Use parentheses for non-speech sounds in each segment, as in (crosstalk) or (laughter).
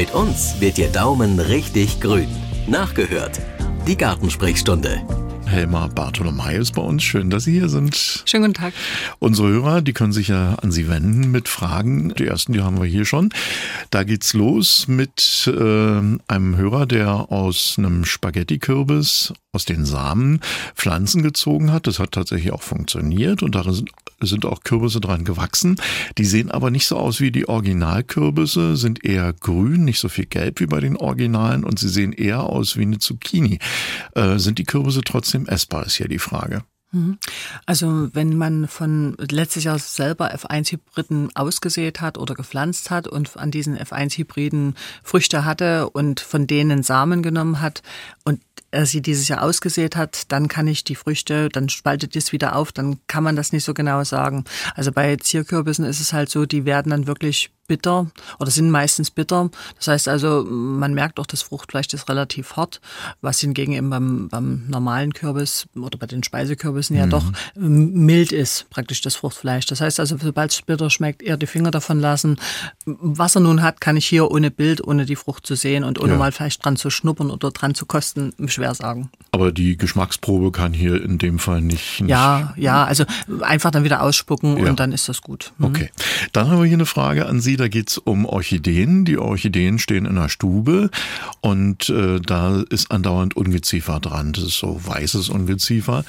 Mit uns wird Ihr Daumen richtig grün. Nachgehört. Die Gartensprechstunde. Helma Bartolomei ist bei uns. Schön, dass Sie hier sind. Schönen guten Tag. Unsere Hörer, die können sich ja an Sie wenden mit Fragen. Die ersten, die haben wir hier schon. Da geht's los mit äh, einem Hörer, der aus einem Spaghetti-Kürbis aus den Samen Pflanzen gezogen hat. Das hat tatsächlich auch funktioniert und da sind, sind auch Kürbisse dran gewachsen. Die sehen aber nicht so aus wie die Originalkürbisse, sind eher grün, nicht so viel gelb wie bei den Originalen und sie sehen eher aus wie eine Zucchini. Äh, sind die Kürbisse trotzdem essbar, ist hier die Frage. Mhm. Also wenn man von letztes Jahr selber F1-Hybriden ausgesät hat oder gepflanzt hat und an diesen F1-Hybriden Früchte hatte und von denen Samen genommen hat und er sie dieses Jahr ausgesät hat, dann kann ich die Früchte, dann spaltet es wieder auf, dann kann man das nicht so genau sagen. Also bei Zierkürbissen ist es halt so, die werden dann wirklich bitter oder sind meistens bitter. Das heißt also, man merkt auch, das Fruchtfleisch ist relativ hart, was hingegen eben beim, beim normalen Kürbis oder bei den Speisekürbissen mhm. ja doch mild ist, praktisch das Fruchtfleisch. Das heißt also, sobald es bitter schmeckt, eher die Finger davon lassen. Was er nun hat, kann ich hier ohne Bild, ohne die Frucht zu sehen und ohne ja. mal vielleicht dran zu schnuppern oder dran zu kosten, schwer sagen. Aber die Geschmacksprobe kann hier in dem Fall nicht. nicht ja, ja, also einfach dann wieder ausspucken ja. und dann ist das gut. Mhm. Okay. Dann haben wir hier eine Frage an Sie da geht's um Orchideen. Die Orchideen stehen in der Stube und äh, da ist andauernd Ungeziefer dran. Das ist so weißes Ungeziefer.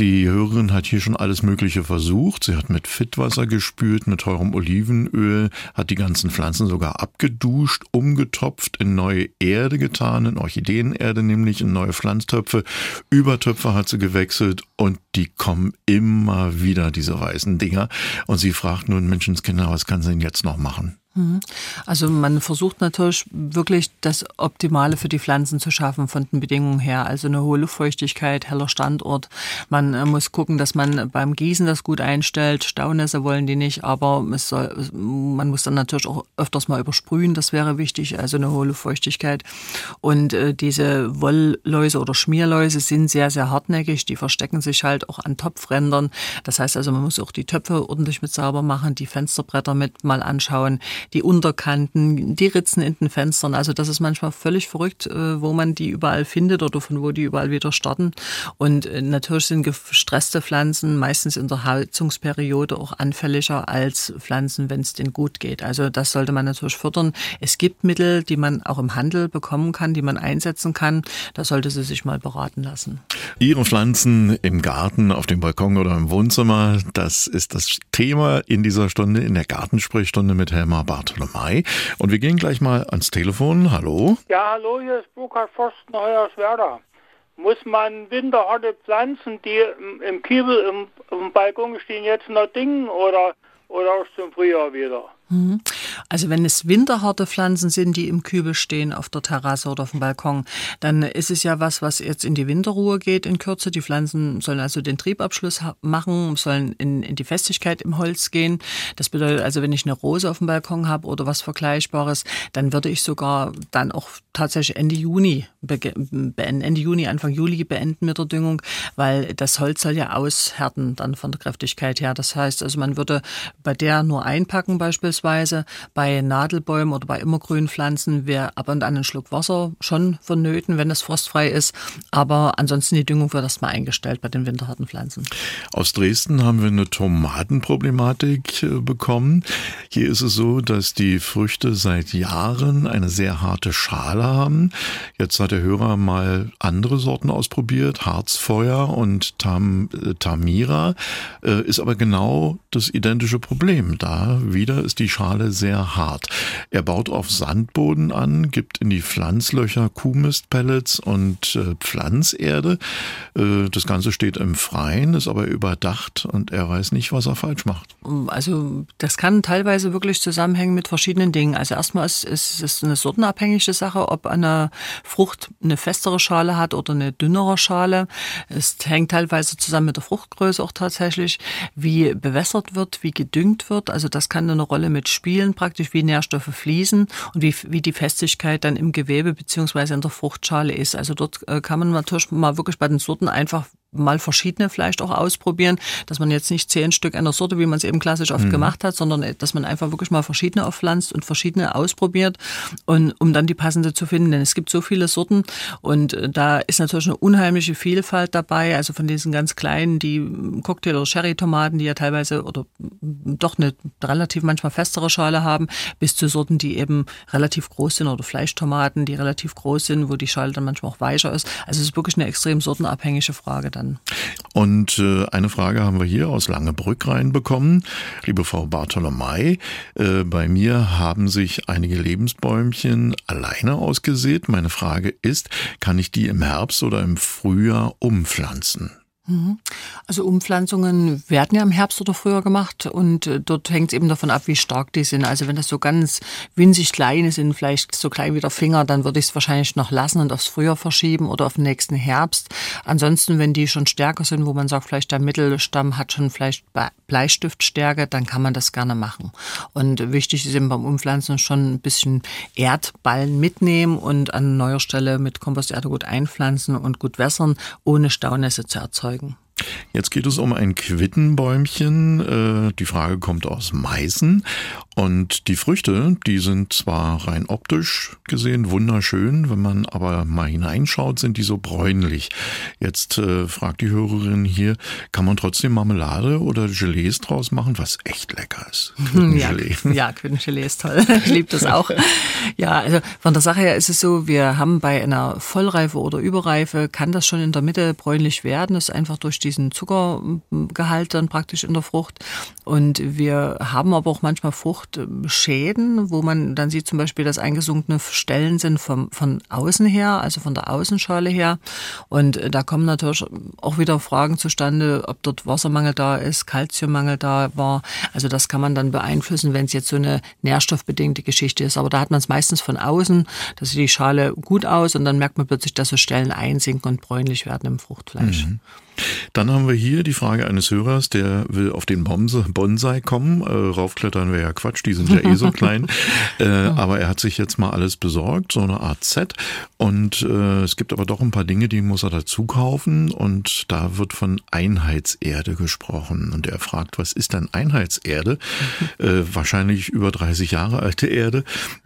Die Hörerin hat hier schon alles Mögliche versucht. Sie hat mit Fittwasser gespült, mit teurem Olivenöl, hat die ganzen Pflanzen sogar abgeduscht, umgetopft, in neue Erde getan, in Orchideenerde nämlich, in neue Pflanztöpfe. Übertöpfe hat sie gewechselt und die kommen immer wieder, diese weißen Dinger. Und sie fragt nun, Menschenskinder, was kann sie denn jetzt noch machen? Mhm. Also man versucht natürlich wirklich das Optimale für die Pflanzen zu schaffen von den Bedingungen her. Also eine hohe Luftfeuchtigkeit, heller Standort. Man äh, muss gucken, dass man beim Gießen das gut einstellt. Staunässe wollen die nicht, aber soll, man muss dann natürlich auch öfters mal übersprühen. Das wäre wichtig. Also eine hohe Luftfeuchtigkeit. Und äh, diese Wollläuse oder Schmierläuse sind sehr, sehr hartnäckig. Die verstecken sich halt auch an Topfrändern. Das heißt also, man muss auch die Töpfe ordentlich mit sauber machen, die Fensterbretter mit mal anschauen die Unterkanten, die Ritzen in den Fenstern. Also das ist manchmal völlig verrückt, äh, wo man die überall findet oder von wo die überall wieder starten. Und äh, natürlich sind gestresste Pflanzen meistens in der Heizungsperiode auch anfälliger als Pflanzen, wenn es denen gut geht. Also das sollte man natürlich fördern. Es gibt Mittel, die man auch im Handel bekommen kann, die man einsetzen kann. Da sollte sie sich mal beraten lassen. Ihre Pflanzen im Garten, auf dem Balkon oder im Wohnzimmer, das ist das Thema in dieser Stunde, in der Gartensprechstunde mit Helma Bartolomei. Und wir gehen gleich mal ans Telefon. Hallo. Ja, hallo, hier ist Burkhard Forsten, Hoyerswerda. Muss man winterharte Pflanzen, die im Kiebel, im, im Balkon stehen, jetzt noch dingen oder, oder auch zum Frühjahr wieder? Mhm. Also wenn es winterharte Pflanzen sind, die im Kübel stehen, auf der Terrasse oder auf dem Balkon, dann ist es ja was, was jetzt in die Winterruhe geht in Kürze. Die Pflanzen sollen also den Triebabschluss machen, sollen in, in die Festigkeit im Holz gehen. Das bedeutet also, wenn ich eine Rose auf dem Balkon habe oder was Vergleichbares, dann würde ich sogar dann auch tatsächlich Ende Juni Ende Juni, Anfang Juli beenden mit der Düngung, weil das Holz soll ja aushärten dann von der Kräftigkeit her. Das heißt also, man würde bei der nur einpacken beispielsweise beispielsweise bei Nadelbäumen oder bei immergrünen Pflanzen wäre ab und an ein Schluck Wasser schon vonnöten, wenn es frostfrei ist. Aber ansonsten die Düngung wird erstmal eingestellt bei den winterharten Pflanzen. Aus Dresden haben wir eine Tomatenproblematik äh, bekommen. Hier ist es so, dass die Früchte seit Jahren eine sehr harte Schale haben. Jetzt hat der Hörer mal andere Sorten ausprobiert, Harzfeuer und Tam, äh, Tamira, äh, ist aber genau das identische Problem. Da wieder ist die Schale sehr hart. Er baut auf Sandboden an, gibt in die Pflanzlöcher Kuhmistpellets und äh, Pflanzerde. Äh, das Ganze steht im Freien, ist aber überdacht und er weiß nicht, was er falsch macht. Also das kann teilweise wirklich zusammenhängen mit verschiedenen Dingen. Also erstmal ist, es eine sortenabhängige Sache, ob eine Frucht eine festere Schale hat oder eine dünnere Schale. Es hängt teilweise zusammen mit der Fruchtgröße auch tatsächlich, wie bewässert wird, wie gedüngt wird. Also das kann eine Rolle mit mitspielen, praktisch wie Nährstoffe fließen und wie, wie die Festigkeit dann im Gewebe beziehungsweise in der Fruchtschale ist. Also dort äh, kann man natürlich mal wirklich bei den Sorten einfach mal verschiedene vielleicht auch ausprobieren, dass man jetzt nicht zehn Stück einer Sorte, wie man es eben klassisch oft mhm. gemacht hat, sondern äh, dass man einfach wirklich mal verschiedene aufpflanzt und verschiedene ausprobiert und um dann die passende zu finden. Denn es gibt so viele Sorten und äh, da ist natürlich eine unheimliche Vielfalt dabei. Also von diesen ganz kleinen, die Cocktail- oder Sherry-Tomaten, die ja teilweise oder doch eine relativ manchmal festere Schale haben, bis zu Sorten, die eben relativ groß sind oder Fleischtomaten, die relativ groß sind, wo die Schale dann manchmal auch weicher ist. Also es ist wirklich eine extrem sortenabhängige Frage dann. Und äh, eine Frage haben wir hier aus Langebrück reinbekommen. Liebe Frau Bartolomei, äh, bei mir haben sich einige Lebensbäumchen alleine ausgesät. Meine Frage ist, kann ich die im Herbst oder im Frühjahr umpflanzen? Mhm. Also Umpflanzungen werden ja im Herbst oder früher gemacht und äh, dort hängt es eben davon ab, wie stark die sind. Also wenn das so ganz winzig kleine sind, vielleicht so klein wie der Finger, dann würde ich es wahrscheinlich noch lassen und aufs Frühjahr verschieben oder auf den nächsten Herbst. Ansonsten, wenn die schon stärker sind, wo man sagt, vielleicht der Mittelstamm hat schon vielleicht Bleistiftstärke, dann kann man das gerne machen. Und wichtig ist eben beim Umpflanzen schon ein bisschen Erdballen mitnehmen und an neuer Stelle mit Komposterde gut einpflanzen und gut wässern, ohne Staunässe zu erzeugen folgen. Jetzt geht es um ein Quittenbäumchen. Äh, die Frage kommt aus Meißen. Und die Früchte, die sind zwar rein optisch gesehen wunderschön, wenn man aber mal hineinschaut, sind die so bräunlich. Jetzt äh, fragt die Hörerin hier, kann man trotzdem Marmelade oder Gelees draus machen, was echt lecker ist? (laughs) Quittengelee. Ja, (laughs) ja Quittengelee ist toll. (laughs) Ich liebe das auch. Ja, also von der Sache her ist es so, wir haben bei einer Vollreife oder Überreife, kann das schon in der Mitte bräunlich werden. Das ist einfach durch diesen Zuckergehalt dann praktisch in der Frucht. Und wir haben aber auch manchmal Fruchtschäden, wo man dann sieht zum Beispiel, dass eingesunkene Stellen sind vom, von außen her, also von der Außenschale her. Und da kommen natürlich auch wieder Fragen zustande, ob dort Wassermangel da ist, Kalziummangel da war. Also das kann man dann beeinflussen, wenn es jetzt so eine nährstoffbedingte Geschichte ist. Aber da hat man es meistens von außen, da sieht die Schale gut aus und dann merkt man plötzlich, dass so Stellen einsinken und bräunlich werden im Fruchtfleisch. Mhm. Dann haben wir hier die Frage eines Hörers, der will auf den Bonsai kommen. Äh, raufklettern wäre ja Quatsch, die sind ja eh so (laughs) klein. Äh, aber er hat sich jetzt mal alles besorgt, so eine Art Set. Und äh, es gibt aber doch ein paar Dinge, die muss er dazu kaufen. Und da wird von Einheitserde gesprochen. Und er fragt, was ist denn Einheitserde? (laughs) Äh, wahrscheinlich über 30 Jahre alte Erde.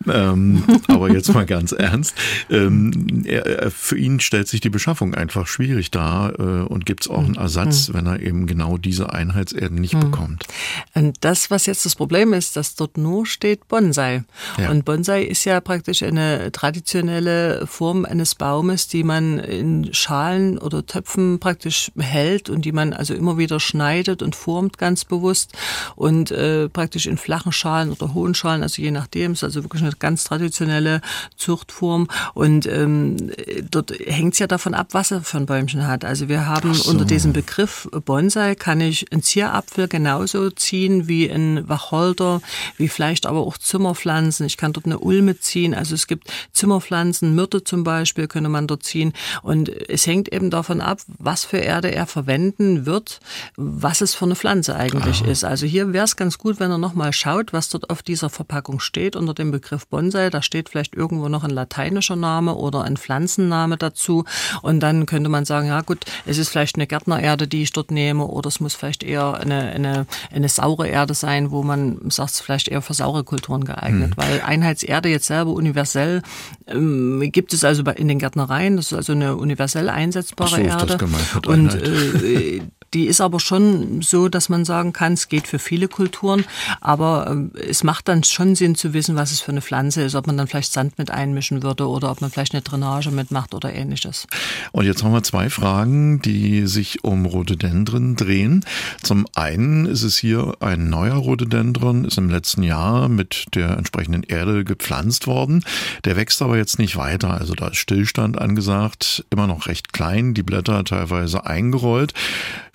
Ähm, (laughs) aber jetzt mal ganz ernst. Ähm, er, für ihn stellt sich die Beschaffung einfach schwierig dar äh, und gibt es auch einen Ersatz, mhm. wenn er eben genau diese Einheitserden nicht mhm. bekommt. Und das, was jetzt das Problem ist, dass dort nur steht Bonsai. Ja. Und Bonsai ist ja praktisch eine traditionelle Form eines Baumes, die man in Schalen oder Töpfen praktisch hält und die man also immer wieder schneidet und formt ganz bewusst und äh, praktisch in flachen Schalen oder hohen Schalen, also je nachdem, ist also wirklich eine ganz traditionelle Zuchtform und ähm, dort hängt es ja davon ab, was er für ein Bäumchen hat. Also wir haben so. unter diesem Begriff Bonsai kann ich einen Zierapfel genauso ziehen wie ein Wacholder, wie vielleicht aber auch Zimmerpflanzen. Ich kann dort eine Ulme ziehen. Also es gibt Zimmerpflanzen, Myrte zum Beispiel könnte man dort ziehen. Und es hängt eben davon ab, was für Erde er verwenden wird, was es für eine Pflanze eigentlich Aha. ist. Also hier wäre es ganz gut, wenn er nochmal schaut, was dort auf dieser Verpackung steht unter dem Begriff Bonsai. Da steht vielleicht irgendwo noch ein lateinischer Name oder ein Pflanzenname dazu. Und dann könnte man sagen, ja gut, es ist vielleicht eine Gärtnererde, die ich dort nehme, oder es muss vielleicht eher eine, eine, eine saure Erde sein, wo man sagt, es vielleicht eher für saure Kulturen geeignet. Mhm. Weil Einheitserde jetzt selber universell ähm, gibt es also in den Gärtnereien, das ist also eine universell einsetzbare so Erde. Und äh, die ist aber schon so, dass man sagen kann, es geht für viele Kulturen, aber ähm, es macht dann schon Sinn zu wissen, was es für eine Pflanze ist, ob man dann vielleicht Sand mit einmischen würde oder ob man vielleicht eine Drainage mitmacht oder ähnliches. Und jetzt haben wir zwei Fragen, die sich um Rhododendron drehen. Zum einen ist es hier ein neuer Rhododendron, ist im letzten Jahr mit der entsprechenden Erde gepflanzt worden. Der wächst aber jetzt nicht weiter, also da ist Stillstand angesagt, immer noch recht klein, die Blätter teilweise eingerollt.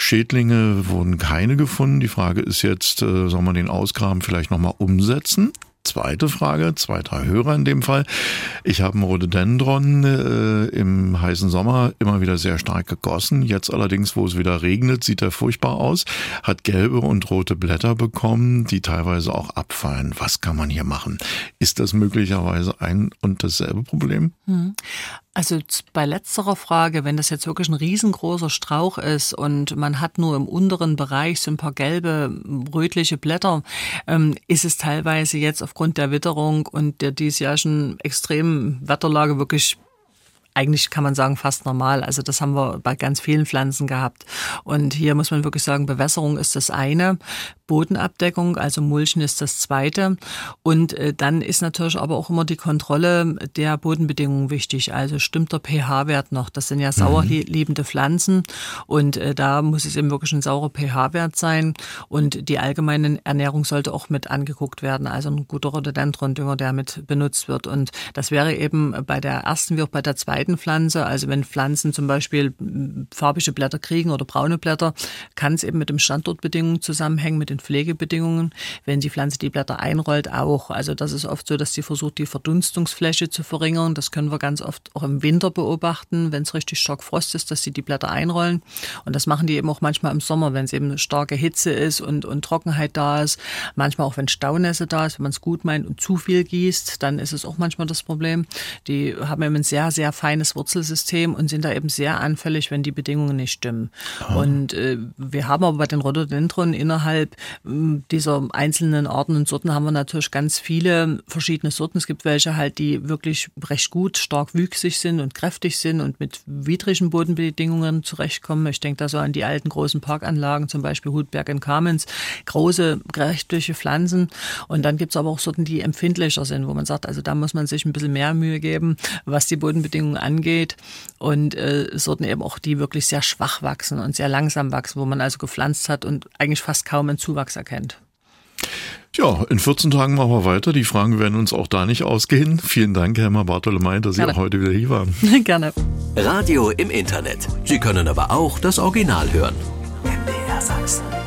Schädlinge wurden keine gefunden. Die Frage ist jetzt, äh, soll man den Ausgraben vielleicht nochmal umsetzen? Zweite Frage, zweiter Hörer in dem Fall. Ich habe einen Rhododendron äh, im heißen Sommer immer wieder sehr stark gegossen. Jetzt allerdings, wo es wieder regnet, sieht er furchtbar aus. Hat gelbe und rote Blätter bekommen, die teilweise auch abfallen. Was kann man hier machen? Ist das möglicherweise ein und dasselbe Problem? Hm. Also bei letzterer Frage, wenn das jetzt wirklich ein riesengroßer Strauch ist und man hat nur im unteren Bereich so ein paar gelbe, rötliche Blätter, ähm, ist es teilweise jetzt aufgrund der Witterung und der diesjährigen extremen Wetterlage wirklich eigentlich kann man sagen fast normal. Also das haben wir bei ganz vielen Pflanzen gehabt. Und hier muss man wirklich sagen, Bewässerung ist das eine. Bodenabdeckung, also Mulchen ist das zweite. Und äh, dann ist natürlich aber auch immer die Kontrolle der Bodenbedingungen wichtig. Also stimmt der pH-Wert noch? Das sind ja sauerliebende Pflanzen und äh, da muss es eben wirklich ein saurer pH-Wert sein. Und die allgemeine Ernährung sollte auch mit angeguckt werden. Also ein guter Rhododendron-Dünger, der mit benutzt wird. Und das wäre eben bei der ersten wie auch bei der zweiten Pflanze. Also wenn Pflanzen zum Beispiel farbige Blätter kriegen oder braune Blätter, kann es eben mit dem Standortbedingungen zusammenhängen, mit den den Pflegebedingungen. Wenn die Pflanze die Blätter einrollt, auch. Also das ist oft so, dass sie versucht, die Verdunstungsfläche zu verringern. Das können wir ganz oft auch im Winter beobachten, wenn es richtig stark Frost ist, dass sie die Blätter einrollen. Und das machen die eben auch manchmal im Sommer, wenn es eben starke Hitze ist und, und Trockenheit da ist. Manchmal auch, wenn Staunässe da ist, wenn man es gut meint und zu viel gießt, dann ist es auch manchmal das Problem. Die haben eben ein sehr, sehr feines Wurzelsystem und sind da eben sehr anfällig, wenn die Bedingungen nicht stimmen. Ah. Und äh, wir haben aber bei den Rhododendron innerhalb dieser einzelnen Arten und Sorten haben wir natürlich ganz viele verschiedene Sorten. Es gibt welche halt, die wirklich recht gut, stark wüchsig sind und kräftig sind und mit widrigen Bodenbedingungen zurechtkommen. Ich denke da so an die alten großen Parkanlagen, zum Beispiel Hutberg in Kamenz, große, kräftige Pflanzen. Und dann gibt es aber auch Sorten, die empfindlicher sind, wo man sagt, also da muss man sich ein bisschen mehr Mühe geben, was die Bodenbedingungen angeht. Und äh, Sorten eben auch, die wirklich sehr schwach wachsen und sehr langsam wachsen, wo man also gepflanzt hat und eigentlich fast kaum einen Zuwachs erkennt. Ja, in 14 Tagen machen wir weiter. Die Fragen werden uns auch da nicht ausgehen. Vielen Dank, Herr Bartolomei, dass Gerne. Sie heute wieder hier waren. (laughs) Gerne. Radio im Internet. Sie können aber auch das Original hören. MDR Sachsen.